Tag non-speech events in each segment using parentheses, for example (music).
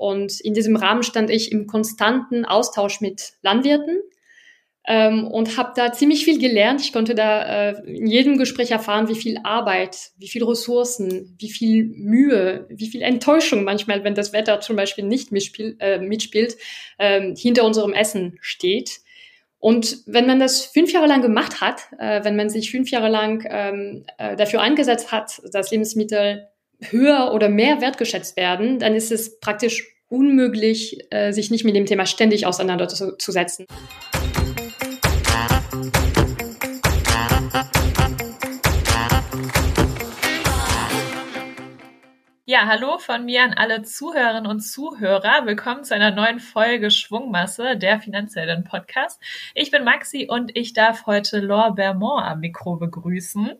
Und in diesem Rahmen stand ich im konstanten Austausch mit Landwirten ähm, und habe da ziemlich viel gelernt. Ich konnte da äh, in jedem Gespräch erfahren, wie viel Arbeit, wie viel Ressourcen, wie viel Mühe, wie viel Enttäuschung manchmal, wenn das Wetter zum Beispiel nicht mitspiel, äh, mitspielt, äh, hinter unserem Essen steht. Und wenn man das fünf Jahre lang gemacht hat, äh, wenn man sich fünf Jahre lang ähm, äh, dafür eingesetzt hat, dass Lebensmittel höher oder mehr wertgeschätzt werden, dann ist es praktisch unmöglich, äh, sich nicht mit dem Thema ständig auseinanderzusetzen. Ja, hallo von mir an alle Zuhörerinnen und Zuhörer. Willkommen zu einer neuen Folge Schwungmasse, der Finanziellen Podcast. Ich bin Maxi und ich darf heute Laure Bermond am Mikro begrüßen.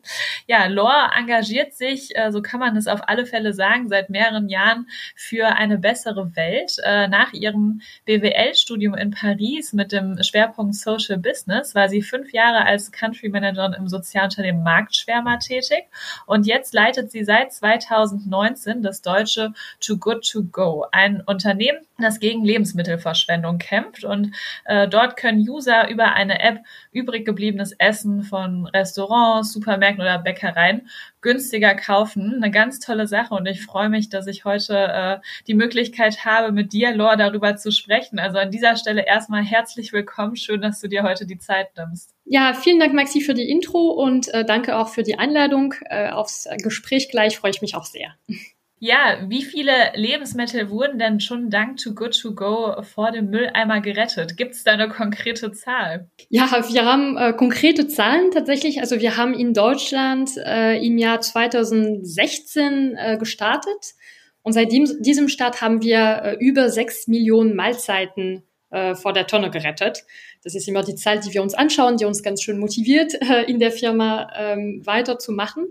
Ja, Laure engagiert sich, äh, so kann man es auf alle Fälle sagen, seit mehreren Jahren für eine bessere Welt. Äh, nach ihrem BWL-Studium in Paris mit dem Schwerpunkt Social Business war sie fünf Jahre als Country Managerin im Sozialunternehmen Marktschwärmer tätig und jetzt leitet sie seit 2019 das deutsche Too Good To Go, ein Unternehmen, das gegen Lebensmittelverschwendung kämpft. Und äh, dort können User über eine App übrig gebliebenes Essen von Restaurants, Supermärkten oder Bäckereien günstiger kaufen. Eine ganz tolle Sache und ich freue mich, dass ich heute äh, die Möglichkeit habe, mit dir, Lor, darüber zu sprechen. Also an dieser Stelle erstmal herzlich willkommen. Schön, dass du dir heute die Zeit nimmst. Ja, vielen Dank, Maxi, für die Intro und äh, danke auch für die Einladung. Äh, aufs Gespräch gleich freue ich mich auch sehr. Ja, wie viele Lebensmittel wurden denn schon dank Too Good To Go vor dem Mülleimer gerettet? Gibt es da eine konkrete Zahl? Ja, wir haben äh, konkrete Zahlen tatsächlich. Also wir haben in Deutschland äh, im Jahr 2016 äh, gestartet und seit diesem, Start haben wir äh, über sechs Millionen Mahlzeiten äh, vor der Tonne gerettet. Das ist immer die Zahl, die wir uns anschauen, die uns ganz schön motiviert, (laughs) äh, in der Firma ähm, weiterzumachen.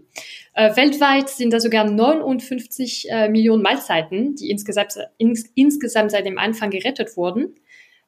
Äh, weltweit sind da sogar 59 äh, Millionen Mahlzeiten, die insgesamt, ins, insgesamt seit dem Anfang gerettet wurden.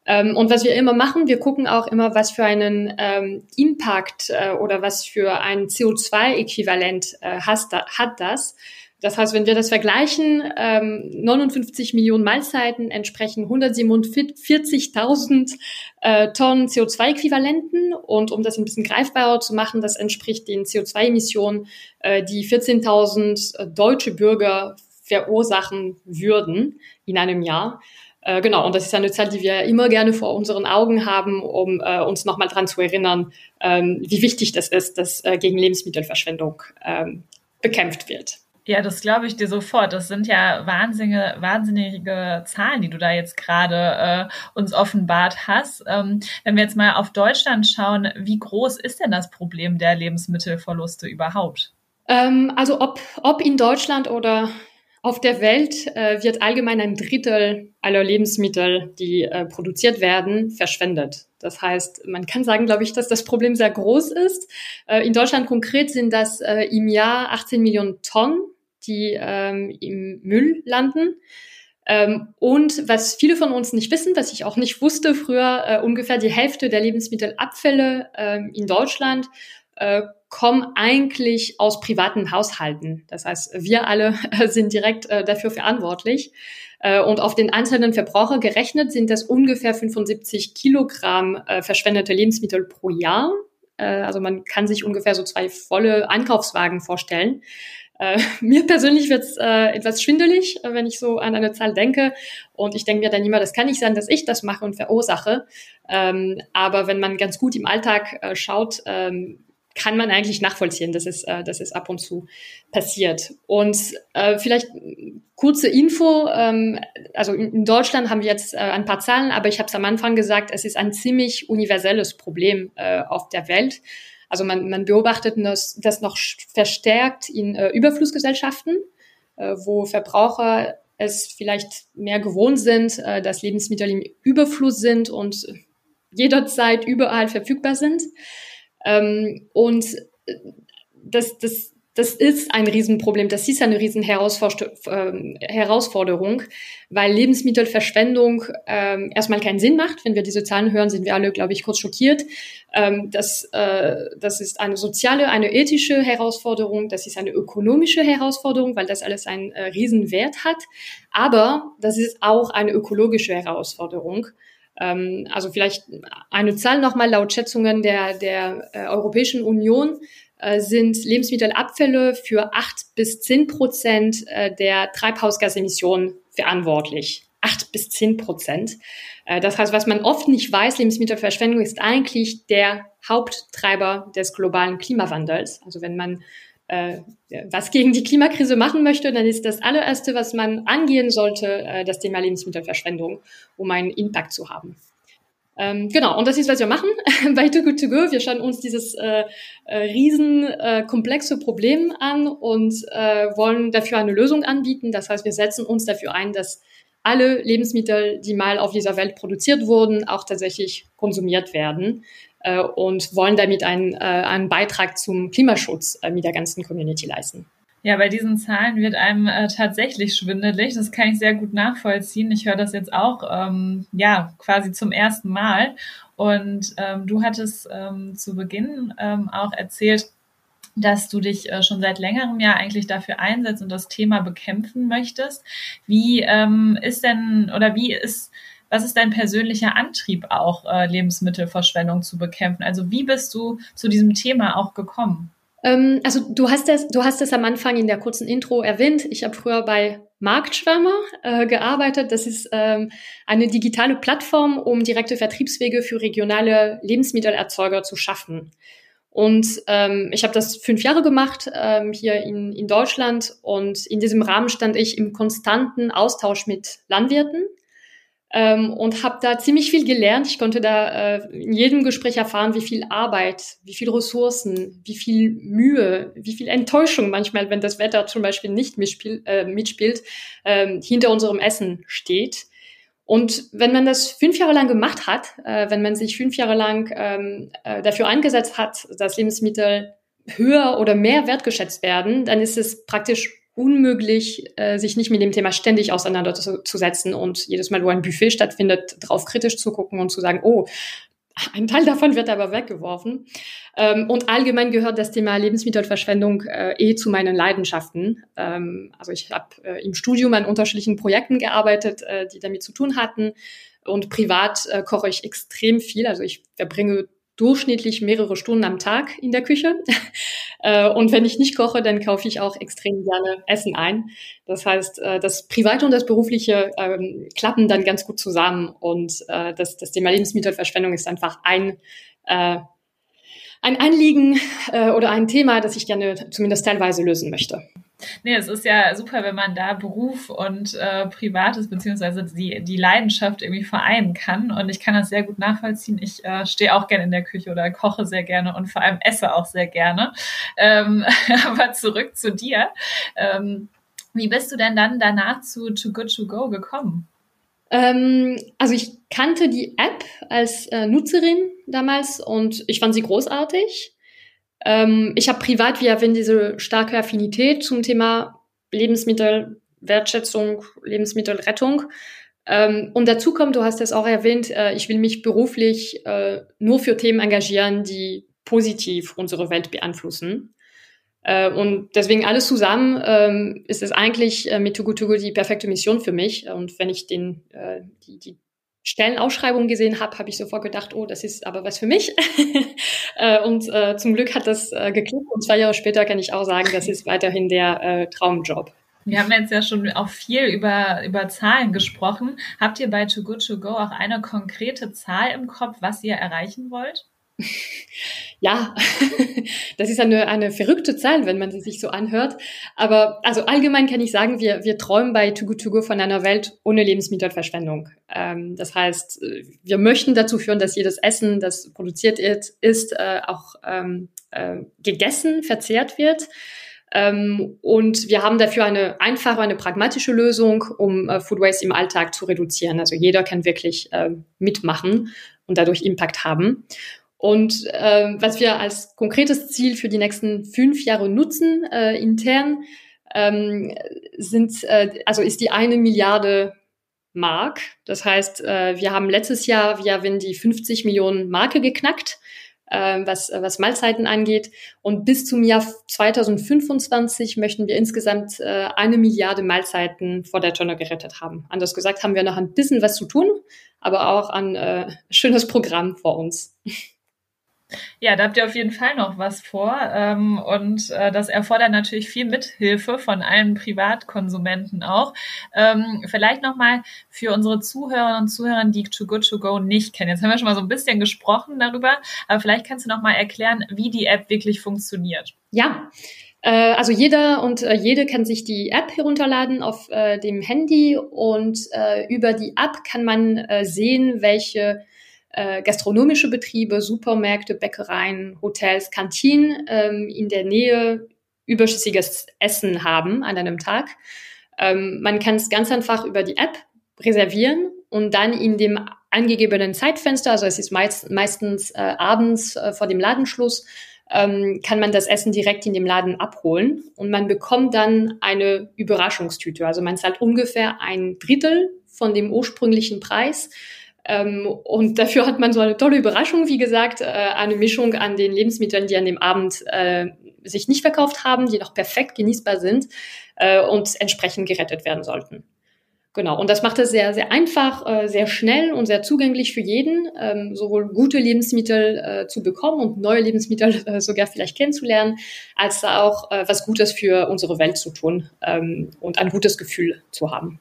Ähm, und was wir immer machen, wir gucken auch immer, was für einen ähm, Impact oder was für ein CO2-Äquivalent äh, hat das. Das heißt, wenn wir das vergleichen, ähm, 59 Millionen Mahlzeiten entsprechen 147.000 äh, Tonnen CO2-Äquivalenten. Und um das ein bisschen greifbarer zu machen, das entspricht den CO2-Emissionen, äh, die 14.000 äh, deutsche Bürger verursachen würden in einem Jahr. Äh, genau, und das ist eine Zahl, die wir immer gerne vor unseren Augen haben, um äh, uns nochmal dran zu erinnern, ähm, wie wichtig das ist, dass äh, gegen Lebensmittelverschwendung ähm, bekämpft wird. Ja, das glaube ich dir sofort. Das sind ja wahnsinnige, wahnsinnige Zahlen, die du da jetzt gerade äh, uns offenbart hast. Ähm, wenn wir jetzt mal auf Deutschland schauen, wie groß ist denn das Problem der Lebensmittelverluste überhaupt? Ähm, also ob, ob in Deutschland oder auf der Welt äh, wird allgemein ein Drittel aller Lebensmittel, die äh, produziert werden, verschwendet. Das heißt, man kann sagen, glaube ich, dass das Problem sehr groß ist. Äh, in Deutschland konkret sind das äh, im Jahr 18 Millionen Tonnen die ähm, im Müll landen. Ähm, und was viele von uns nicht wissen, was ich auch nicht wusste früher, äh, ungefähr die Hälfte der Lebensmittelabfälle ähm, in Deutschland äh, kommen eigentlich aus privaten Haushalten. Das heißt, wir alle äh, (laughs) sind direkt äh, dafür verantwortlich. Äh, und auf den einzelnen Verbraucher gerechnet sind das ungefähr 75 Kilogramm äh, verschwendete Lebensmittel pro Jahr. Äh, also man kann sich ungefähr so zwei volle Einkaufswagen vorstellen. Äh, (laughs) mir persönlich wird es äh, etwas schwindelig, äh, wenn ich so an eine Zahl denke. Und ich denke mir dann immer, das kann nicht sein, dass ich das mache und verursache. Ähm, aber wenn man ganz gut im Alltag äh, schaut, ähm, kann man eigentlich nachvollziehen, dass es, äh, dass es ab und zu passiert. Und äh, vielleicht kurze Info, ähm, also in, Deutschland haben wir jetzt äh, ein paar Zahlen, aber ich habe es am Anfang gesagt, es ist ein ziemlich universelles Problem äh, auf der Welt. Also man, man beobachtet das, das noch verstärkt in äh, Überflussgesellschaften, äh, wo Verbraucher es vielleicht mehr gewohnt sind, äh, dass Lebensmittel im Überfluss sind und jederzeit überall verfügbar sind. Ähm, und das, das das ist ein Riesenproblem, das ist eine riesen ähm, weil Lebensmittelverschwendung ähm, erstmal keinen Sinn macht. Wenn wir diese Zahlen hören, sind wir alle, glaube ich, kurz schockiert. Ähm, das, äh, das ist eine soziale, eine ethische Herausforderung, das ist eine ökonomische Herausforderung, weil das alles einen äh, Riesenwert hat. Aber das ist auch eine ökologische Herausforderung. Ähm, also vielleicht eine Zahl nochmal laut Schätzungen der, der äh, Europäischen Union sind Lebensmittelabfälle für acht bis zehn Prozent äh, der Treibhausgasemissionen verantwortlich. Acht bis zehn Prozent. Äh, das heißt, was man oft nicht weiß, Lebensmittelverschwendung ist eigentlich der Haupttreiber des globalen Klimawandels. Also wenn man äh, was gegen die Klimakrise machen möchte, dann ist das allererste, was man angehen sollte, äh, das Thema Lebensmittelverschwendung, um einen Impact zu haben. Ähm, genau, und das ist, was wir machen (laughs) bei Too Good To Go. Wir schauen uns dieses äh, äh, riesen äh, komplexe Problem an und äh, wollen dafür eine Lösung anbieten. Das heißt, wir setzen uns dafür ein, dass alle Lebensmittel, die mal auf dieser Welt produziert wurden, auch tatsächlich konsumiert werden äh, und wollen damit einen, äh, einen Beitrag zum Klimaschutz äh, mit der ganzen Community leisten. Ja, bei diesen Zahlen wird einem äh, tatsächlich schwindelig. Das kann ich sehr gut nachvollziehen. Ich höre das jetzt auch, ähm, ja, quasi zum ersten Mal. Und ähm, du hattest ähm, zu Beginn ähm, auch erzählt, dass du dich äh, schon seit längerem ja eigentlich dafür einsetzt und das Thema bekämpfen möchtest. Wie ähm, ist denn oder wie ist was ist dein persönlicher Antrieb auch, äh, Lebensmittelverschwendung zu bekämpfen? Also wie bist du zu diesem Thema auch gekommen? Ähm, also du hast es, du hast es am Anfang in der kurzen Intro erwähnt. Ich habe früher bei Marktschwärmer äh, gearbeitet. Das ist ähm, eine digitale Plattform, um direkte Vertriebswege für regionale Lebensmittelerzeuger zu schaffen. Und ähm, ich habe das fünf Jahre gemacht ähm, hier in, in Deutschland und in diesem Rahmen stand ich im konstanten Austausch mit Landwirten ähm, und habe da ziemlich viel gelernt. Ich konnte da äh, in jedem Gespräch erfahren, wie viel Arbeit, wie viel Ressourcen, wie viel Mühe, wie viel Enttäuschung manchmal, wenn das Wetter zum Beispiel nicht mitspiel, äh, mitspielt, äh, hinter unserem Essen steht. Und wenn man das fünf Jahre lang gemacht hat, äh, wenn man sich fünf Jahre lang ähm, äh, dafür eingesetzt hat, dass Lebensmittel höher oder mehr wertgeschätzt werden, dann ist es praktisch unmöglich, äh, sich nicht mit dem Thema ständig auseinanderzusetzen und jedes Mal, wo ein Buffet stattfindet, drauf kritisch zu gucken und zu sagen, oh, ein Teil davon wird aber weggeworfen. Ähm, und allgemein gehört das Thema Lebensmittelverschwendung äh, eh zu meinen Leidenschaften. Ähm, also ich habe äh, im Studium an unterschiedlichen Projekten gearbeitet, äh, die damit zu tun hatten. Und privat äh, koche ich extrem viel. Also ich verbringe durchschnittlich mehrere Stunden am Tag in der Küche. (laughs) Äh, und wenn ich nicht koche, dann kaufe ich auch extrem gerne Essen ein. Das heißt, äh, das Private und das Berufliche ähm, klappen dann ganz gut zusammen. Und äh, das, das Thema Lebensmittelverschwendung ist einfach ein, ein Anliegen oder ein Thema, das ich gerne zumindest teilweise lösen möchte. Nee, es ist ja super, wenn man da Beruf und äh, Privates beziehungsweise die, die Leidenschaft irgendwie vereinen kann. Und ich kann das sehr gut nachvollziehen. Ich äh, stehe auch gerne in der Küche oder koche sehr gerne und vor allem esse auch sehr gerne. Ähm, (laughs) aber zurück zu dir. Ähm, wie bist du denn dann danach zu Too Good To Go gekommen? Ähm, also ich kannte die App als äh, Nutzerin damals und ich fand sie großartig. Ähm, ich habe privat, wie erwähnt, diese starke Affinität zum Thema Lebensmittelwertschätzung, Lebensmittelrettung. Ähm, und dazu kommt, du hast es auch erwähnt, äh, ich will mich beruflich äh, nur für Themen engagieren, die positiv unsere Welt beeinflussen. Äh, und deswegen alles zusammen ähm, ist es eigentlich äh, mit Togo die perfekte Mission für mich. Und wenn ich den, äh, die, die Stellenausschreibung gesehen habe, habe ich sofort gedacht, oh, das ist aber was für mich. (laughs) äh, und äh, zum Glück hat das äh, geklappt. Und zwei Jahre später kann ich auch sagen, das ist weiterhin der äh, Traumjob. Wir haben jetzt ja schon auch viel über, über Zahlen gesprochen. Habt ihr bei Too Good To Go auch eine konkrete Zahl im Kopf, was ihr erreichen wollt? Ja, (laughs) das ist eine, eine verrückte Zahl, wenn man sie sich so anhört. Aber also allgemein kann ich sagen, wir, wir träumen bei Too Good To Go von einer Welt ohne Lebensmittelverschwendung. Ähm, das heißt, wir möchten dazu führen, dass jedes Essen, das produziert ist, ist äh, auch ähm, äh, gegessen, verzehrt wird. Ähm, und wir haben dafür eine einfache, eine pragmatische Lösung, um äh, Food Waste im Alltag zu reduzieren. Also jeder kann wirklich äh, mitmachen und dadurch Impact haben. Und äh, was wir als konkretes Ziel für die nächsten fünf Jahre nutzen äh, intern, ähm, sind äh, also ist die eine Milliarde Mark. Das heißt, äh, wir haben letztes Jahr, wir haben die 50 Millionen Marke geknackt äh, was, was Mahlzeiten angeht. Und bis zum Jahr 2025 möchten wir insgesamt äh, eine Milliarde Mahlzeiten vor der Tonne gerettet haben. Anders gesagt haben wir noch ein bisschen was zu tun, aber auch ein äh, schönes Programm vor uns. Ja, da habt ihr auf jeden Fall noch was vor. Ähm, und äh, das erfordert natürlich viel Mithilfe von allen Privatkonsumenten auch. Ähm, vielleicht nochmal für unsere Zuhörerinnen und Zuhörer, die Too Good To Go nicht kennen. Jetzt haben wir schon mal so ein bisschen gesprochen darüber, aber vielleicht kannst du nochmal erklären, wie die App wirklich funktioniert. Ja. Äh, also jeder und äh, jede kann sich die App herunterladen auf dem Handy und über die App kann man sehen, welche äh, gastronomische Betriebe, Supermärkte, Bäckereien, Hotels, Kantinen ähm, in der Nähe überschüssiges Essen haben an einem Tag. Ähm, man kann es ganz einfach über die App reservieren und dann in dem angegebenen Zeitfenster, also es ist meist, meistens äh, abends äh, vor dem Ladenschluss, ähm, kann man das Essen direkt in dem Laden abholen und man bekommt dann eine Überraschungstüte. Also man zahlt ungefähr ein Drittel von dem ursprünglichen Preis ähm, und dafür hat man so eine tolle Überraschung, wie gesagt, äh, eine Mischung an den Lebensmitteln, die an dem Abend äh, sich nicht verkauft haben, die noch perfekt genießbar sind äh, und entsprechend gerettet werden sollten. Genau, und das macht es sehr, sehr einfach, äh, sehr schnell und sehr zugänglich für jeden, ähm, sowohl gute Lebensmittel äh, zu bekommen und neue Lebensmittel äh, sogar vielleicht kennenzulernen, als auch was Gutes für unsere Welt zu tun ähm, und ein gutes Gefühl zu haben.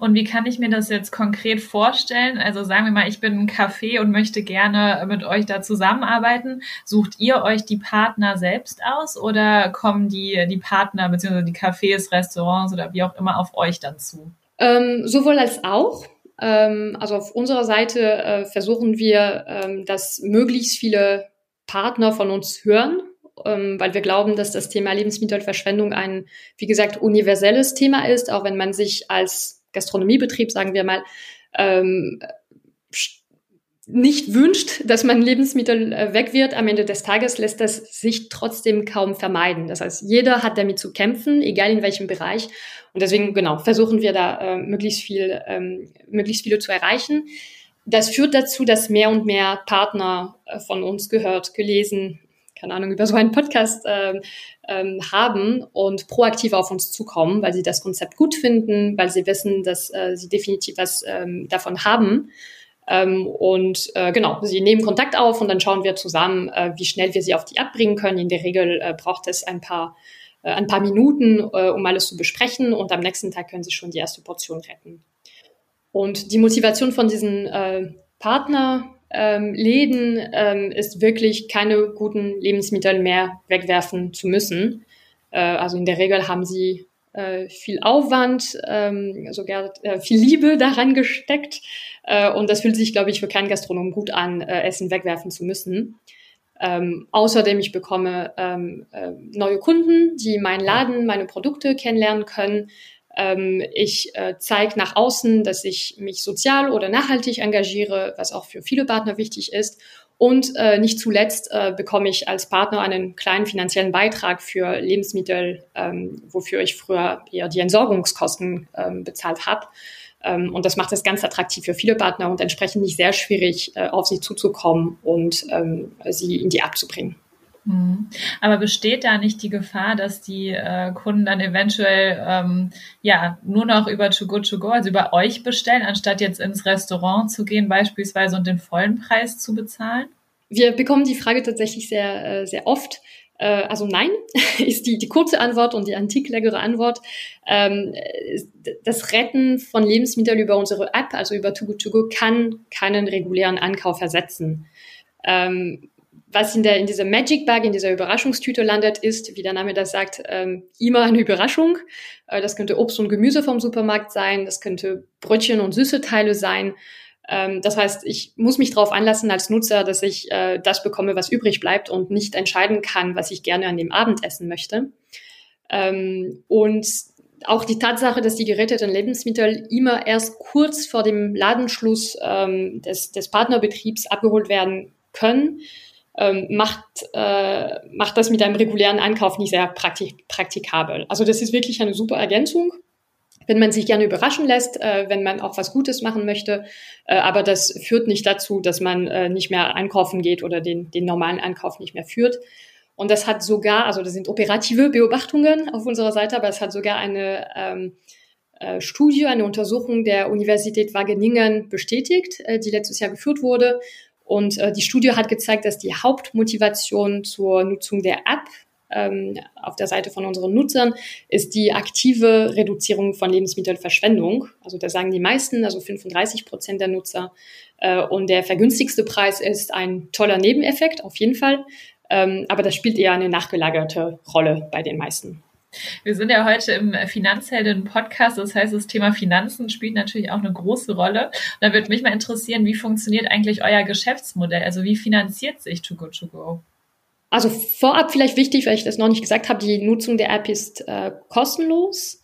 Und wie kann ich mir das jetzt konkret vorstellen? Also sagen wir mal, ich bin ein Café und möchte gerne mit euch da zusammenarbeiten. Sucht ihr euch die Partner selbst aus oder kommen die, die Partner bzw. die Cafés, Restaurants oder wie auch immer auf euch dann zu? Ähm, sowohl als auch. Ähm, also auf unserer Seite äh, versuchen wir, ähm, dass möglichst viele Partner von uns hören ähm, weil wir glauben, dass das Thema Lebensmittelverschwendung ein, wie gesagt, universelles Thema ist, auch wenn man sich als Gastronomiebetrieb, sagen wir mal, ähm, nicht wünscht, dass man Lebensmittel äh, weg wird, am Ende des Tages lässt das sich trotzdem kaum vermeiden. Das heißt, jeder hat damit zu kämpfen, egal in welchem Bereich. Und deswegen, genau, versuchen wir da äh, möglichst viel, ähm, möglichst viele zu erreichen. Das führt dazu, dass mehr und mehr Partner äh, von uns gehört, gelesen, keine Ahnung, über so einen Podcast ähm, ähm, haben und proaktiv auf uns zukommen, weil sie das Konzept gut finden, weil sie wissen, dass äh, sie definitiv was ähm, davon haben. Ähm, und äh, genau, sie nehmen Kontakt auf und dann schauen wir zusammen, äh, wie schnell wir sie auf die abbringen können. In der Regel äh, braucht es ein paar, äh, ein paar Minuten, äh, um alles zu besprechen und am nächsten Tag können sie schon die erste Portion retten. Und die Motivation von diesen äh, Partner ähm, Läden ähm, ist wirklich keine guten Lebensmittel mehr wegwerfen zu müssen. Äh, also in der Regel haben sie äh, viel Aufwand, ähm, sogar äh, viel Liebe daran gesteckt. Äh, und das fühlt sich, glaube ich, für keinen Gastronom gut an, äh, Essen wegwerfen zu müssen. Ähm, außerdem, ich bekomme ähm, äh, neue Kunden, die meinen Laden, meine Produkte kennenlernen können. Ähm, ich äh, zeige nach außen, dass ich mich sozial oder nachhaltig engagiere, was auch für viele Partner wichtig ist. Und äh, nicht zuletzt äh, bekomme ich als Partner einen kleinen finanziellen Beitrag für Lebensmittel, ähm, wofür ich früher eher die Entsorgungskosten ähm, bezahlt habe. Ähm, und das macht es ganz attraktiv für viele Partner und entsprechend nicht sehr schwierig, äh, auf sie zuzukommen und ähm, sie in die abzubringen. Mhm. Aber besteht da nicht die Gefahr, dass die äh, Kunden dann eventuell ähm, ja nur noch über Too Good To Go, also über euch bestellen, anstatt jetzt ins Restaurant zu gehen beispielsweise und den vollen Preis zu bezahlen? Wir bekommen die Frage tatsächlich sehr, äh, sehr oft. Äh, also nein, (laughs) ist die, die kurze Antwort und die antiklägere Antwort. Ähm, das Retten von Lebensmitteln über unsere App, also über Too Good To Go, kann keinen regulären Ankauf ersetzen. Ähm, was in, der, in dieser Magic Bag, in dieser Überraschungstüte landet, ist, wie der Name das sagt, ähm, immer eine Überraschung. Äh, das könnte Obst und Gemüse vom Supermarkt sein, das könnte Brötchen und süße Teile sein. Ähm, das heißt, ich muss mich darauf anlassen als Nutzer, dass ich äh, das bekomme, was übrig bleibt und nicht entscheiden kann, was ich gerne an dem Abend essen möchte. Ähm, und auch die Tatsache, dass die geretteten Lebensmittel immer erst kurz vor dem Ladenschluss ähm, des, des Partnerbetriebs abgeholt werden, können, ähm, macht, äh, macht das mit einem regulären Einkauf nicht sehr praktik praktikabel. Also das ist wirklich eine super Ergänzung wenn man sich gerne überraschen lässt, äh, wenn man auch was Gutes machen möchte. Äh, aber das führt nicht dazu, dass man äh, nicht mehr einkaufen geht oder den, den normalen Einkauf nicht mehr führt. Und das hat sogar, also das sind operative Beobachtungen auf unserer Seite, aber es hat sogar eine ähm, äh, Studie, eine Untersuchung der Universität Wageningen bestätigt, äh, die letztes Jahr geführt wurde. Und äh, die Studie hat gezeigt, dass die Hauptmotivation zur Nutzung der App ähm, auf der Seite von unseren Nutzern ist die aktive Reduzierung von Lebensmittelverschwendung. Also da sagen die meisten, also 35 Prozent der Nutzer. Äh, und der vergünstigste Preis ist ein toller Nebeneffekt, auf jeden Fall. Ähm, aber das spielt eher eine nachgelagerte Rolle bei den meisten. Wir sind ja heute im Finanzhelden-Podcast, das heißt, das Thema Finanzen spielt natürlich auch eine große Rolle. Und da würde mich mal interessieren, wie funktioniert eigentlich euer Geschäftsmodell? Also wie finanziert sich Too Good To Go? Also vorab vielleicht wichtig, weil ich das noch nicht gesagt habe, die Nutzung der App ist äh, kostenlos.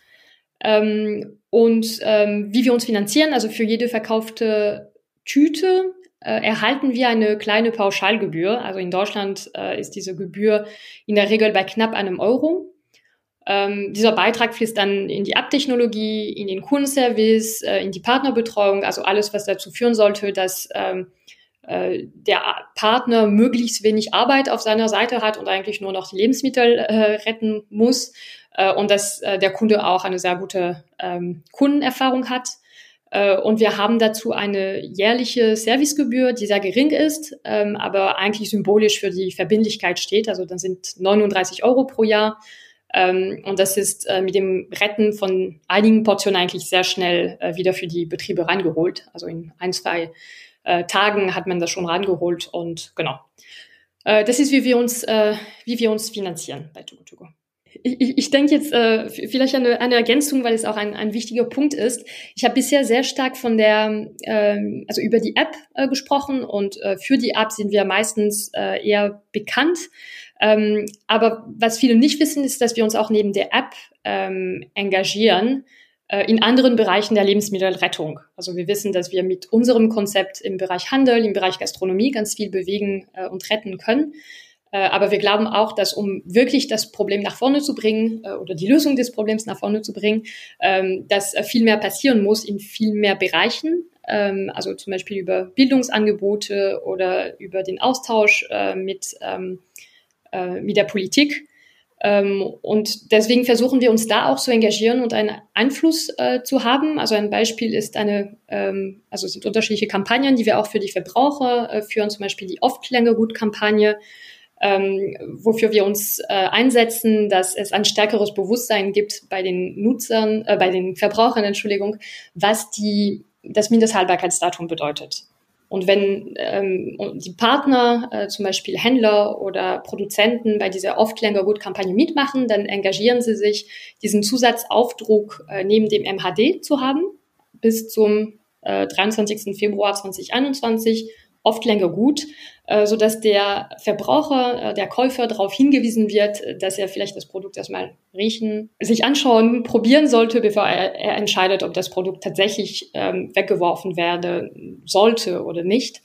Ähm, und ähm, wie wir uns finanzieren, also für jede verkaufte Tüte äh, erhalten wir eine kleine Pauschalgebühr. Also in Deutschland äh, ist diese Gebühr in der Regel bei knapp einem Euro. Ähm, dieser Beitrag fließt dann in die App-Technologie, in den Kundenservice, äh, in die Partnerbetreuung, also alles, was dazu führen sollte, dass ähm, äh, der Partner möglichst wenig Arbeit auf seiner Seite hat und eigentlich nur noch die Lebensmittel äh, retten muss äh, und dass äh, der Kunde auch eine sehr gute ähm, Kundenerfahrung hat. Äh, und wir haben dazu eine jährliche Servicegebühr, die sehr gering ist, ähm, aber eigentlich symbolisch für die Verbindlichkeit steht. Also dann sind 39 Euro pro Jahr. Ähm, und das ist äh, mit dem Retten von einigen Portionen eigentlich sehr schnell äh, wieder für die Betriebe reingeholt. Also in ein, zwei äh, Tagen hat man das schon rangeholt und genau. Äh, das ist, wie wir uns, äh, wie wir uns finanzieren bei Tugo Ich, ich, denke jetzt äh, vielleicht eine, eine Ergänzung, weil es auch ein, ein wichtiger Punkt ist. Ich habe bisher sehr stark von der, äh, also über die App gesprochen und für die App sind wir meistens eher bekannt. Ähm, aber was viele nicht wissen, ist, dass wir uns auch neben der App ähm, engagieren äh, in anderen Bereichen der Lebensmittelrettung. Also wir wissen, dass wir mit unserem Konzept im Bereich Handel, im Bereich Gastronomie ganz viel bewegen äh, und retten können. Äh, aber wir glauben auch, dass um wirklich das Problem nach vorne zu bringen oder die Lösung des Problems nach vorne zu bringen, ähm, dass viel mehr passieren muss in viel mehr Bereichen. Ähm, also zum Beispiel über Bildungsangebote oder über den Austausch mit, ähm, mit der Politik ähm, und deswegen versuchen wir uns da auch zu engagieren und einen Einfluss äh, zu haben. Also ein Beispiel ist eine, ähm, also sind unterschiedliche Kampagnen, die wir auch für die Verbraucher äh, führen, zum Beispiel die Oft-Länger-Gut-Kampagne, ähm, wofür wir uns äh, einsetzen, dass es ein stärkeres Bewusstsein gibt bei den Nutzern, äh, bei den Verbrauchern, Entschuldigung, was die, das Mindesthaltbarkeitsdatum bedeutet. Und wenn ähm, die Partner, äh, zum Beispiel Händler oder Produzenten, bei dieser oft länger gut Kampagne mitmachen, dann engagieren sie sich, diesen Zusatzaufdruck äh, neben dem MHD zu haben bis zum äh, 23. Februar 2021 oft länger gut, äh, so dass der Verbraucher, äh, der Käufer darauf hingewiesen wird, dass er vielleicht das Produkt erstmal riechen, sich anschauen, probieren sollte, bevor er, entscheidet, ob das Produkt tatsächlich ähm, weggeworfen werden sollte oder nicht.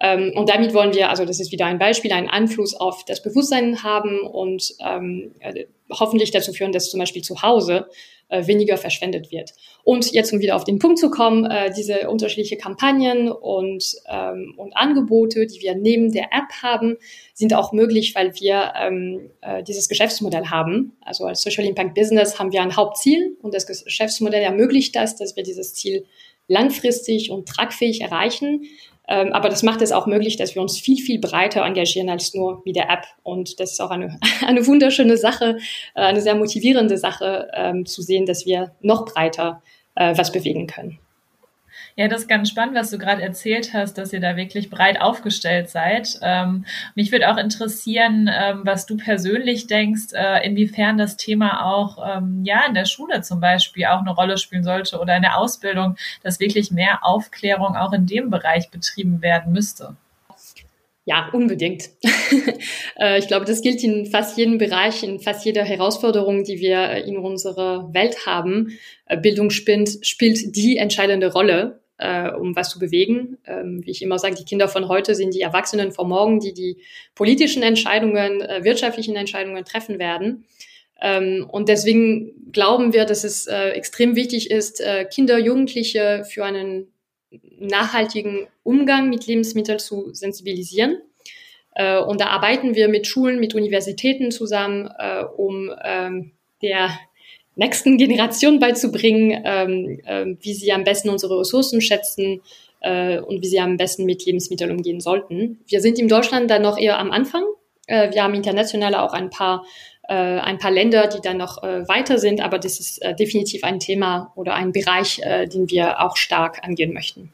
Ähm, und damit wollen wir, also das ist wieder ein Beispiel, einen Einfluss auf das Bewusstsein haben und ähm, äh, hoffentlich dazu führen, dass zum Beispiel zu Hause äh, weniger verschwendet wird. Und jetzt, um wieder auf den Punkt zu kommen, äh, diese unterschiedliche Kampagnen und, ähm, und Angebote, die wir neben der App haben, sind auch möglich, weil wir ähm, äh, dieses Geschäftsmodell haben. Also als Social Impact Business haben wir ein Hauptziel und das Geschäftsmodell ermöglicht das, dass wir dieses Ziel langfristig und tragfähig erreichen. Ähm, aber das macht es auch möglich, dass wir uns viel, viel breiter engagieren als nur mit der App. Und das ist auch eine, (laughs) eine wunderschöne Sache, äh, eine sehr motivierende Sache ähm, zu sehen, dass wir noch breiter äh, was bewegen können. Ja, das ist ganz spannend, was du gerade erzählt hast, dass ihr da wirklich breit aufgestellt seid. Ähm, mich würde auch interessieren, ähm, was du persönlich denkst, äh, inwiefern das Thema auch ähm, ja in der Schule zum Beispiel auch eine Rolle spielen sollte oder in der Ausbildung, dass wirklich mehr Aufklärung auch in dem Bereich betrieben werden müsste. Ja, unbedingt. (laughs) Äh, ich glaube, das gilt in fast jedem Bereich, in fast jeder Herausforderung, die wir in unserer Welt haben. Äh, Bildung spielt, spielt die entscheidende Rolle. Äh, um was zu bewegen. Ähm, wie ich immer sage, die Kinder von heute sind die Erwachsenen von morgen, die die politischen Entscheidungen, äh, wirtschaftlichen Entscheidungen treffen werden. Ähm, und deswegen glauben wir, dass es äh, extrem wichtig ist, äh, Kinder, Jugendliche für einen nachhaltigen Umgang mit Lebensmitteln zu sensibilisieren. Äh, und da arbeiten wir mit Schulen, mit Universitäten zusammen, äh, um ähm, der nächsten Generation beizubringen, ähm, äh, wie sie am besten unsere Ressourcen schätzen äh, und wie sie am besten mit Lebensmitteln umgehen sollten. Wir sind in Deutschland dann noch eher am Anfang. Äh, wir haben international auch ein paar äh, ein paar Länder, die dann noch äh, weiter sind, aber das ist äh, definitiv ein Thema oder ein Bereich, den wir auch stark angehen möchten.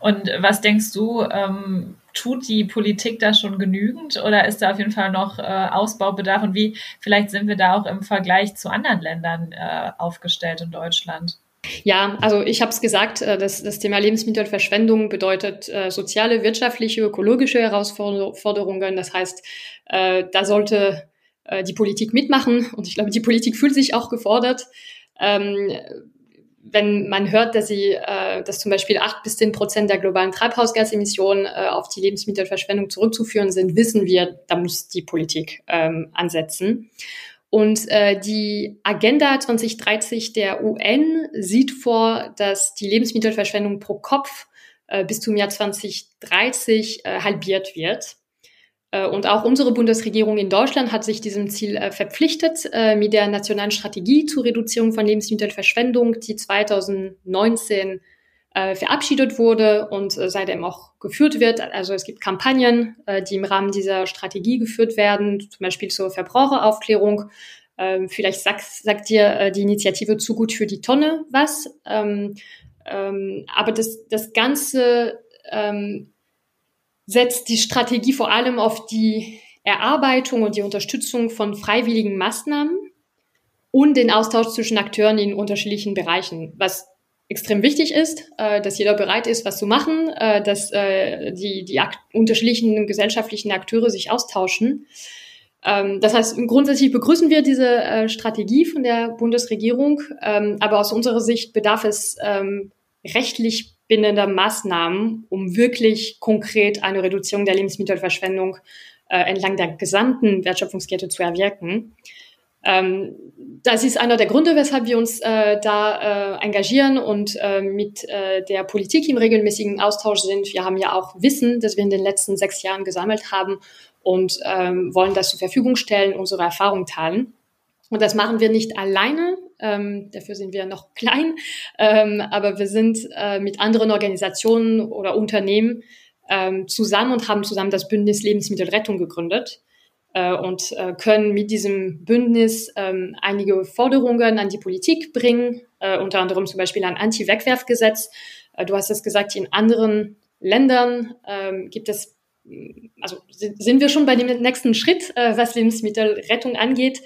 Und was denkst du, ähm, tut die Politik da schon genügend oder ist da auf jeden Fall noch äh, Ausbaubedarf und wie vielleicht sind wir da auch im Vergleich zu anderen Ländern äh, aufgestellt in Deutschland? Ja, also ich habe es gesagt, äh, das, das Thema Lebensmittelverschwendung bedeutet äh, soziale, wirtschaftliche, ökologische Herausforderungen. Das heißt, äh, da sollte äh, die Politik mitmachen und ich glaube, die Politik fühlt sich auch gefordert. Ähm, wenn man hört, dass sie, äh, dass zum Beispiel acht bis zehn Prozent der globalen Treibhausgasemissionen äh, auf die Lebensmittelverschwendung zurückzuführen sind, wissen wir, da muss die Politik ähm, ansetzen. Und äh, die Agenda 2030 der UN sieht vor, dass die Lebensmittelverschwendung pro Kopf äh, bis zum Jahr 2030 äh, halbiert wird. Äh, und auch unsere Bundesregierung in Deutschland hat sich diesem Ziel äh, verpflichtet äh, mit der nationalen Strategie zur Reduzierung von Lebensmittelverschwendung, die 2019 verabschiedet wurde und seitdem auch geführt wird. Also es gibt Kampagnen, die im Rahmen dieser Strategie geführt werden, zum Beispiel zur Verbraucheraufklärung. Ähm, vielleicht sagt, sagt dir die Initiative zu gut für die Tonne was. Ähm, ähm, aber das, das Ganze setzt die Strategie vor allem auf die Erarbeitung und die Unterstützung von freiwilligen Maßnahmen und den Austausch zwischen Akteuren in unterschiedlichen Bereichen, was extrem wichtig ist, äh, dass jeder bereit ist, was zu machen, äh, dass äh, die, die unterschiedlichen gesellschaftlichen Akteure sich austauschen. Ähm, das heißt, grundsätzlich begrüßen wir diese äh, Strategie von der Bundesregierung, ähm, aber aus unserer Sicht bedarf es ähm, rechtlich bindender Maßnahmen, um wirklich konkret eine Reduzierung der Lebensmittelverschwendung äh, entlang der gesamten Wertschöpfungskette zu erwirken. Ähm, das ist einer der Gründe, weshalb wir uns äh, da äh, engagieren und äh, mit äh, der Politik im regelmäßigen Austausch sind. Wir haben ja auch Wissen, das wir in den letzten sechs Jahren gesammelt haben und ähm, wollen das zur Verfügung stellen, unsere Erfahrung teilen. Und das machen wir nicht alleine. Ähm, dafür sind wir noch (laughs) klein. Ähm, aber wir sind äh, mit anderen Organisationen oder Unternehmen ähm, zusammen und haben zusammen das Bündnis Lebensmittelrettung gegründet äh, und äh, können mit diesem Bündnis ähm, einige Forderungen an die Politik bringen, äh, unter anderem zum Beispiel ein Anti-Wegwerfgesetz. Äh, du hast es gesagt, in anderen Ländern ähm, gibt es also sind wir schon bei dem nächsten Schritt, äh, was Lebensmittelrettung angeht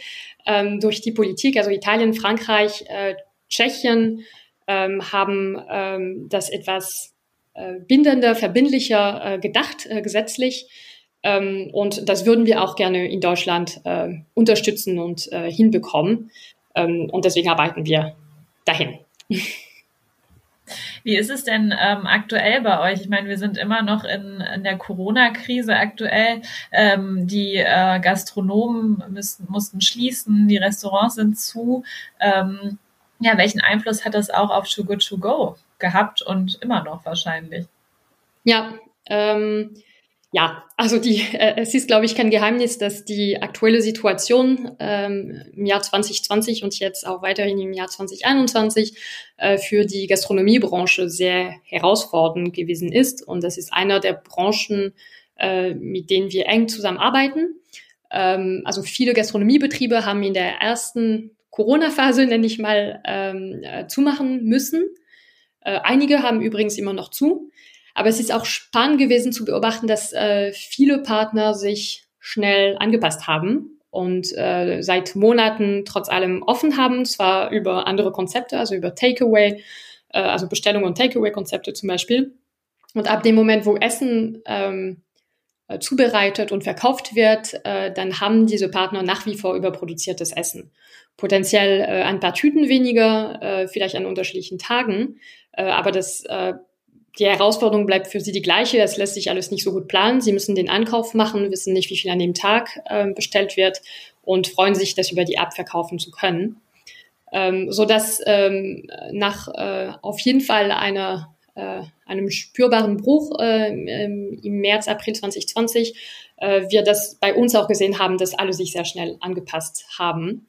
ähm, durch die Politik, also Italien, Frankreich, äh, Tschechien, ähm, haben ähm, das etwas äh, bindender, verbindlicher äh, gedacht, äh, gesetzlich. Ähm, und das würden wir auch gerne in Deutschland äh, unterstützen und äh, hinbekommen. Ähm, und deswegen arbeiten wir dahin. (laughs) Wie ist es denn ähm, aktuell bei euch? Ich meine, wir sind immer noch in, in der Corona-Krise aktuell. Ähm, die äh, Gastronomen müssen, mussten schließen, die Restaurants sind zu. Ähm, ja, welchen Einfluss hat das auch auf Too Good To Go gehabt und immer noch wahrscheinlich? Ja, ähm, ja, also die, äh, es ist, glaube ich, kein Geheimnis, dass die aktuelle Situation ähm, im Jahr 2020 und jetzt auch weiterhin im Jahr 2021 äh, für die Gastronomiebranche sehr herausfordernd gewesen ist. Und das ist einer der Branchen, äh, mit denen wir eng zusammenarbeiten. Ähm, also viele Gastronomiebetriebe haben in der ersten Corona-Phase, nenne ich mal, ähm, äh, zumachen müssen. Äh, einige haben übrigens immer noch zu. Aber es ist auch spannend gewesen zu beobachten, dass äh, viele Partner sich schnell angepasst haben und äh, seit Monaten trotz allem offen haben, zwar über andere Konzepte, also über Takeaway, äh, also Bestellung und Takeaway-Konzepte zum Beispiel. Und ab dem Moment, wo Essen ähm, äh, zubereitet und verkauft wird, äh, dann haben diese Partner nach wie vor überproduziertes Essen. Potenziell äh, ein paar Tüten weniger, äh, vielleicht an unterschiedlichen Tagen, Äh, aber das, äh, die Herausforderung bleibt für sie die gleiche. Es lässt sich alles nicht so gut planen. Sie müssen den Ankauf machen, wissen nicht, wie viel an dem Tag äh, bestellt wird und freuen sich, das über die App verkaufen zu können. Ähm, so dass ähm, nach äh, auf jeden Fall einer äh, einem spürbaren Bruch äh, im März, April 2020 äh, wir das bei uns auch gesehen haben, dass alle sich sehr schnell angepasst haben.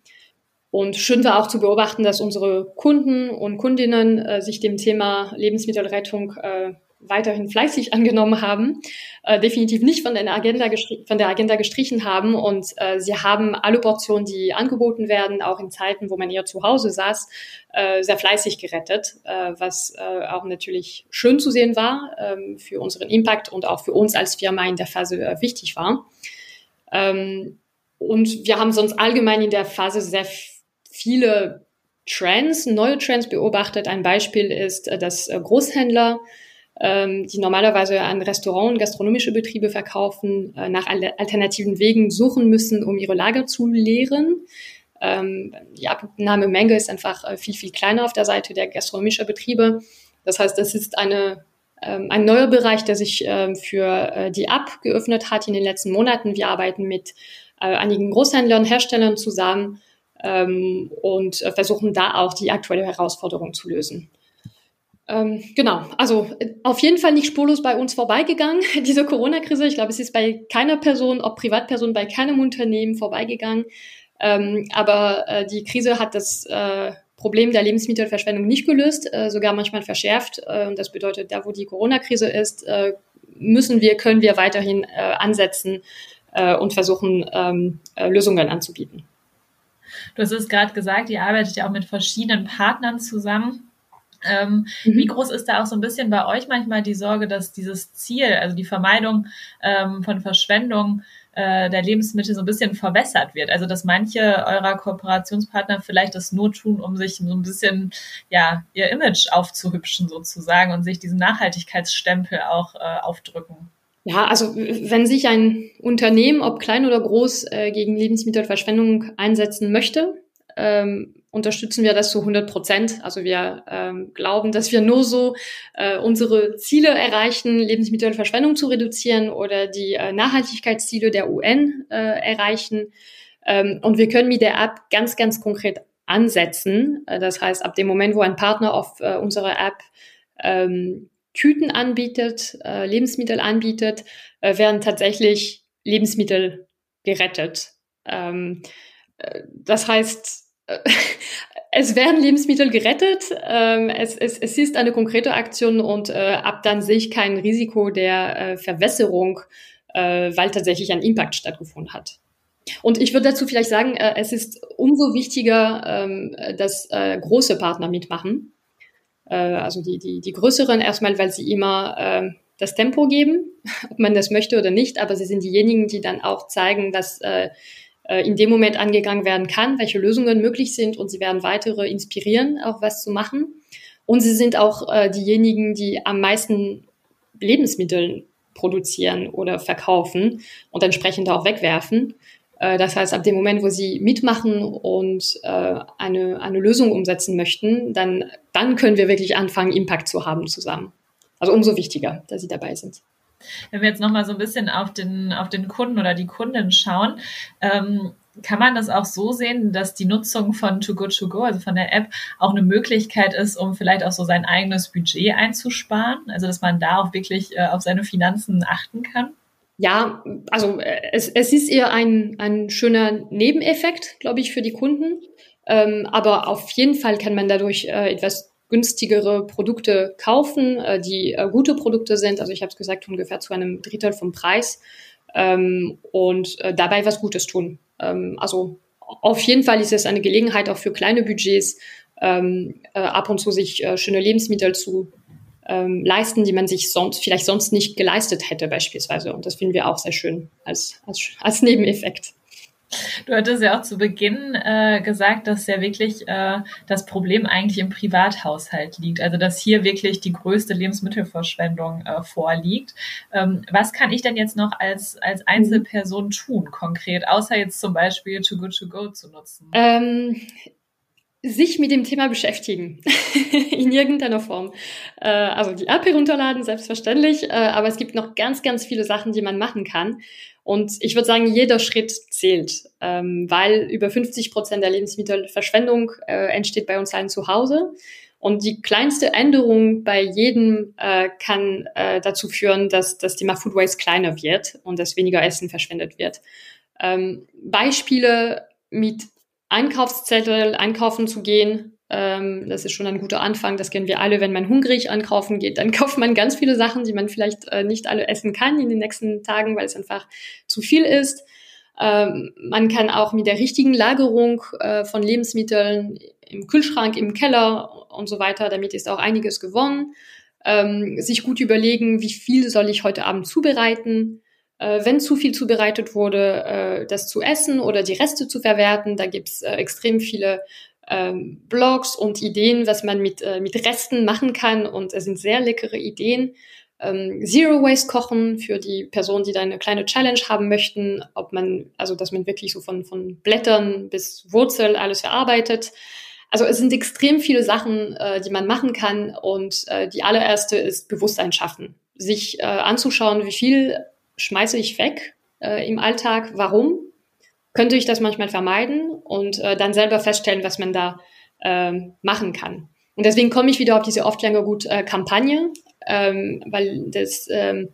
Und schön war auch zu beobachten, dass unsere Kunden und Kundinnen äh, sich dem Thema Lebensmittelrettung äh, weiterhin fleißig angenommen haben, äh, definitiv nicht von der Agenda, von der Agenda gestrichen haben und äh, sie haben alle Portionen, die angeboten werden, auch in Zeiten, wo man eher zu Hause saß, äh, sehr fleißig gerettet, äh, was äh, auch natürlich schön zu sehen war ähm, für unseren Impact und auch für uns als Firma in der Phase äh, wichtig war. Ähm, und wir haben sonst allgemein in der Phase sehr viele Trends, neue Trends beobachtet. Ein Beispiel ist, äh, dass äh, Großhändler ähm, die normalerweise an Restaurant und gastronomische Betriebe verkaufen, äh, nach alternativen Wegen suchen müssen, um ihre Lager zu leeren. Ähm, die Abnahmemenge ist einfach viel, viel kleiner auf der Seite der gastronomischen Betriebe. Das heißt, das ist eine, ähm, ein neuer Bereich, der sich für die App geöffnet hat in den letzten Monaten. Wir arbeiten mit einigen Großhändlern, Herstellern zusammen ähm, und äh, versuchen da auch die aktuelle Herausforderung zu lösen. Ähm, genau, also äh, auf jeden Fall nicht spurlos bei uns vorbeigegangen, (laughs) diese Corona-Krise. Ich glaube, es ist bei keiner Person, ob Privatperson, bei keinem Unternehmen vorbeigegangen. Ähm, aber äh, die Krise hat das äh, Problem der Lebensmittelverschwendung nicht gelöst, äh, sogar manchmal verschärft. Und das bedeutet, da wo die Corona-Krise ist, müssen wir, können wir weiterhin ansetzen und versuchen, ähm, Lösungen anzubieten. Du hast es gerade gesagt, ihr arbeitet ja auch mit verschiedenen Partnern zusammen. Ähm, mhm. Wie groß ist da auch so ein bisschen bei euch manchmal die Sorge, dass dieses Ziel, also die Vermeidung ähm, von Verschwendung äh, der Lebensmittel so ein bisschen verwässert wird? Also dass manche eurer Kooperationspartner vielleicht das nur tun, um sich so ein bisschen ja ihr Image aufzuhübschen sozusagen und sich diesen Nachhaltigkeitsstempel auch äh, aufdrücken. Ja, also wenn sich ein Unternehmen, ob klein oder groß, äh, gegen Lebensmittelverschwendung einsetzen möchte, ähm, unterstützen wir das zu 100 Prozent. Also wir ähm, glauben, dass wir nur so äh, unsere Ziele erreichen, Lebensmittelverschwendung zu reduzieren oder die äh, Nachhaltigkeitsziele der UN äh, erreichen. Ähm, und wir können mit der App ganz, ganz konkret ansetzen. Äh, das heißt, ab dem Moment, wo ein Partner auf äh, unserer App ähm, Tüten anbietet, äh, Lebensmittel anbietet, äh, werden tatsächlich Lebensmittel gerettet. Ähm, äh, das heißt, (laughs) es werden Lebensmittel gerettet. Ähm, es, es, es ist eine konkrete Aktion und äh, ab dann sehe ich kein Risiko der äh, Verwässerung, äh, weil tatsächlich ein Impact stattgefunden hat. Und ich würde dazu vielleicht sagen, äh, es ist umso wichtiger, ähm, dass äh, große Partner mitmachen. Äh, also die, die, die größeren erstmal, weil sie immer äh, das Tempo geben, (laughs) ob man das möchte oder nicht, aber sie sind diejenigen, die dann auch zeigen, dass äh, äh, in dem Moment angegangen werden kann, welche Lösungen möglich sind und sie werden weitere inspirieren, auch was zu machen. Und sie sind auch äh, diejenigen, die am meisten Lebensmittel produzieren oder verkaufen und entsprechend auch wegwerfen. Äh, das heißt, ab dem Moment, wo sie mitmachen und äh, eine, eine Lösung umsetzen möchten, dann, dann können wir wirklich anfangen, Impact zu haben zusammen. Also umso wichtiger, dass sie dabei sind. Wenn wir jetzt nochmal so ein bisschen auf den, auf den Kunden oder die Kundin schauen, ähm, kann man das auch so sehen, dass die Nutzung von Too Good To Go, also von der App, auch eine Möglichkeit ist, um vielleicht auch so sein eigenes Budget einzusparen? Also, dass man da auch wirklich äh, auf seine Finanzen achten kann? Ja, also äh, es, es ist eher ein, ein schöner Nebeneffekt, glaube ich, für die Kunden. Ähm, aber auf jeden Fall kann man dadurch äh, etwas günstigere Produkte kaufen, äh, die äh, gute Produkte sind. Also ich habe es gesagt, ungefähr zu einem Drittel vom Preis ähm, und äh, dabei was Gutes tun. Ähm, also auf jeden Fall ist es eine Gelegenheit auch für kleine Budgets, ähm, äh, ab und zu sich schöne Lebensmittel zu ähm, leisten, die man sich sonst vielleicht sonst nicht geleistet hätte beispielsweise. Und das finden wir auch sehr schön als, als, als Nebeneffekt. Du hattest ja auch zu Beginn äh, gesagt, dass ja wirklich äh, das Problem eigentlich im Privathaushalt liegt. Also dass hier wirklich die größte Lebensmittelverschwendung äh, vorliegt. Ähm, was kann ich denn jetzt noch als, als Einzelperson tun, konkret, außer jetzt zum Beispiel Too Good To Go zu nutzen? Ähm, sich mit dem Thema beschäftigen, (laughs) in irgendeiner Form. Äh, also die App herunterladen, selbstverständlich, äh, aber es gibt noch ganz, ganz viele Sachen, die man machen kann. Und ich würde sagen, jeder Schritt zählt, ähm, weil über 50 Prozent der Lebensmittelverschwendung äh, entsteht bei uns allen zu Hause. Und die kleinste Änderung bei jedem äh, kann äh, dazu führen, dass das Thema Food Waste kleiner wird und dass weniger Essen verschwendet wird. Ähm, Beispiele mit Einkaufszettel einkaufen zu gehen. Ähm, das ist schon ein guter Anfang. Das kennen wir alle. Wenn man hungrig einkaufen geht, dann (laughs) kauft man ganz viele Sachen, die man vielleicht äh, nicht alle essen kann in den nächsten Tagen, weil es einfach zu viel ist. Ähm, man kann auch mit der richtigen Lagerung äh, von Lebensmitteln im Kühlschrank, im Keller und so weiter, damit ist auch einiges gewonnen. Ähm, sich gut überlegen, wie viel soll ich heute Abend zubereiten wenn zu viel zubereitet wurde, äh, das zu essen oder die Reste zu verwerten. Da gibt's äh, extrem viele ähm, Blogs und Ideen, was man mit, äh, mit Resten machen kann. Und es sind sehr leckere Ideen. Ähm, Zero Waste kochen für die Personen, die da eine kleine Challenge haben möchten, ob man, also dass man wirklich so von, von Blättern bis Wurzel alles verarbeitet. Also es sind extrem viele Sachen, äh, die man machen kann. Und äh, die allererste ist Bewusstsein schaffen. Sich äh, anzuschauen, wie viel schmeiße ich weg äh, im Alltag. Warum? Könnte ich das manchmal vermeiden und äh, dann selber feststellen, was man da äh, machen kann. Und deswegen komme ich wieder auf diese oft länger gut äh, Kampagne, ähm, weil das, ähm,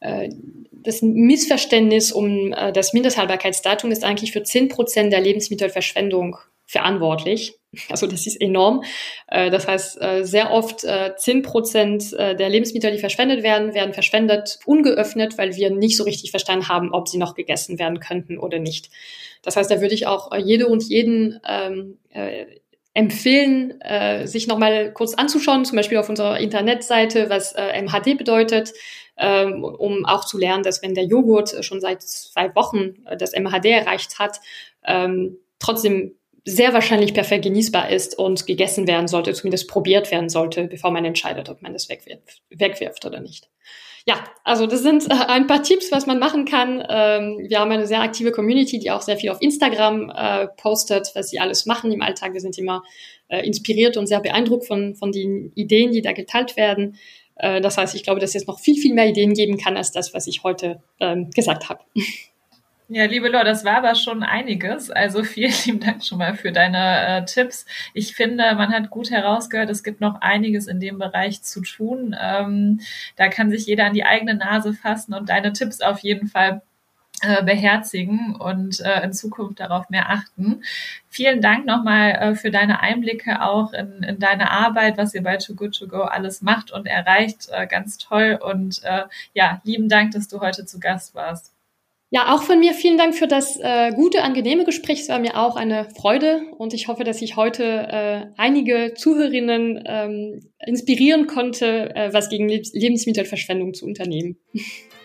äh, das Missverständnis um äh, das Mindesthaltbarkeitsdatum ist eigentlich für zehn Prozent der Lebensmittelverschwendung verantwortlich. Also das ist enorm. Äh, das heißt, äh, sehr oft äh, zehn Prozent der Lebensmittel, die verschwendet werden, werden verschwendet ungeöffnet, weil wir nicht so richtig verstanden haben, ob sie noch gegessen werden könnten oder nicht. Das heißt, da würde ich auch jede und jeden ähm, äh, empfehlen, äh, sich nochmal kurz anzuschauen, zum Beispiel auf unserer Internetseite, was äh, MHD bedeutet, ähm, um auch zu lernen, dass wenn der Joghurt schon seit zwei Wochen das MHD erreicht hat, ähm, trotzdem sehr wahrscheinlich perfekt genießbar ist und gegessen werden sollte, zumindest probiert werden sollte, bevor man entscheidet, ob man das wegwirft, wegwirft oder nicht. Ja, also das sind äh, ein paar Tipps, was man machen kann. Ähm, wir haben eine sehr aktive Community, die auch sehr viel auf Instagram äh, postet, was sie alles machen im Alltag. Wir sind immer äh, inspiriert und sehr beeindruckt von, von den Ideen, die da geteilt werden. Das heißt, ich glaube, dass es noch viel, viel mehr Ideen geben kann als das, was ich heute ähm, gesagt habe. (laughs) Ja, liebe Lor, das war aber schon einiges. Also (laughs) vielen lieben Dank schon mal für deine äh, Tipps. Ich finde, man hat gut herausgehört, es gibt noch einiges in dem Bereich zu tun. Ähm, da kann sich jeder an die eigene Nase fassen und deine Tipps auf jeden Fall äh, beherzigen und äh, in Zukunft darauf mehr achten. Vielen Dank nochmal äh, für deine Einblicke auch in, in deine Arbeit, was ihr bei Too Good To Go alles macht und erreicht. Ganz toll und ja, lieben Dank, dass du heute zu Gast warst. Ja, auch von mir vielen Dank für das äh, gute, angenehme Gespräch. Es war mir auch eine Freude und ich hoffe, dass ich heute äh, einige Zuhörerinnen ähm, inspirieren konnte, äh, was gegen Lebensmittelverschwendung zu unternehmen. (laughs)